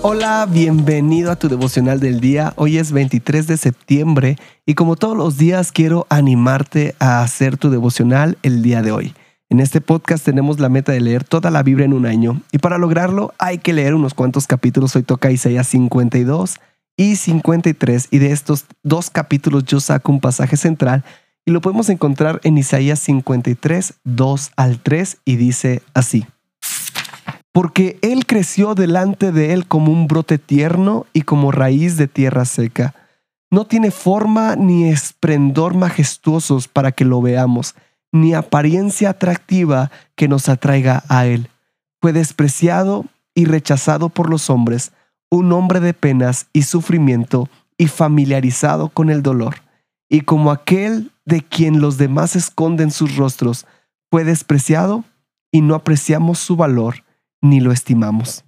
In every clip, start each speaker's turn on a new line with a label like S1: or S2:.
S1: Hola, bienvenido a tu devocional del día. Hoy es 23 de septiembre y como todos los días quiero animarte a hacer tu devocional el día de hoy. En este podcast tenemos la meta de leer toda la Biblia en un año y para lograrlo hay que leer unos cuantos capítulos. Hoy toca Isaías 52 y 53 y de estos dos capítulos yo saco un pasaje central y lo podemos encontrar en Isaías 53, 2 al 3 y dice así porque él creció delante de él como un brote tierno y como raíz de tierra seca. No tiene forma ni esplendor majestuosos para que lo veamos, ni apariencia atractiva que nos atraiga a él. Fue despreciado y rechazado por los hombres, un hombre de penas y sufrimiento y familiarizado con el dolor. Y como aquel de quien los demás esconden sus rostros, fue despreciado y no apreciamos su valor ni lo estimamos.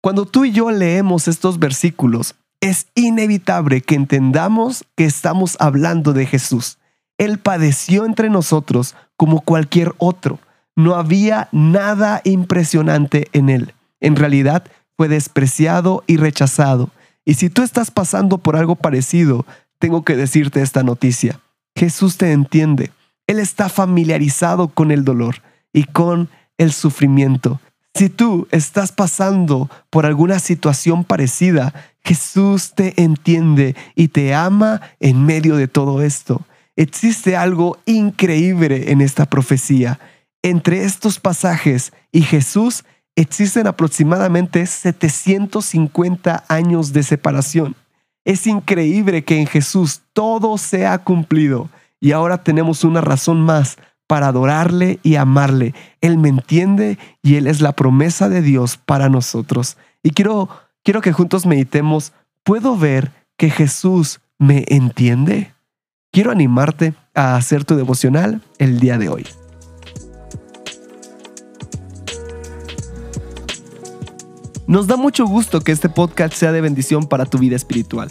S1: Cuando tú y yo leemos estos versículos, es inevitable que entendamos que estamos hablando de Jesús. Él padeció entre nosotros como cualquier otro. No había nada impresionante en él. En realidad fue despreciado y rechazado. Y si tú estás pasando por algo parecido, tengo que decirte esta noticia. Jesús te entiende. Él está familiarizado con el dolor y con el sufrimiento. Si tú estás pasando por alguna situación parecida, Jesús te entiende y te ama en medio de todo esto. Existe algo increíble en esta profecía. Entre estos pasajes y Jesús existen aproximadamente 750 años de separación. Es increíble que en Jesús todo se cumplido y ahora tenemos una razón más para adorarle y amarle. Él me entiende y Él es la promesa de Dios para nosotros. Y quiero, quiero que juntos meditemos, ¿puedo ver que Jesús me entiende? Quiero animarte a hacer tu devocional el día de hoy. Nos da mucho gusto que este podcast sea de bendición para tu vida espiritual.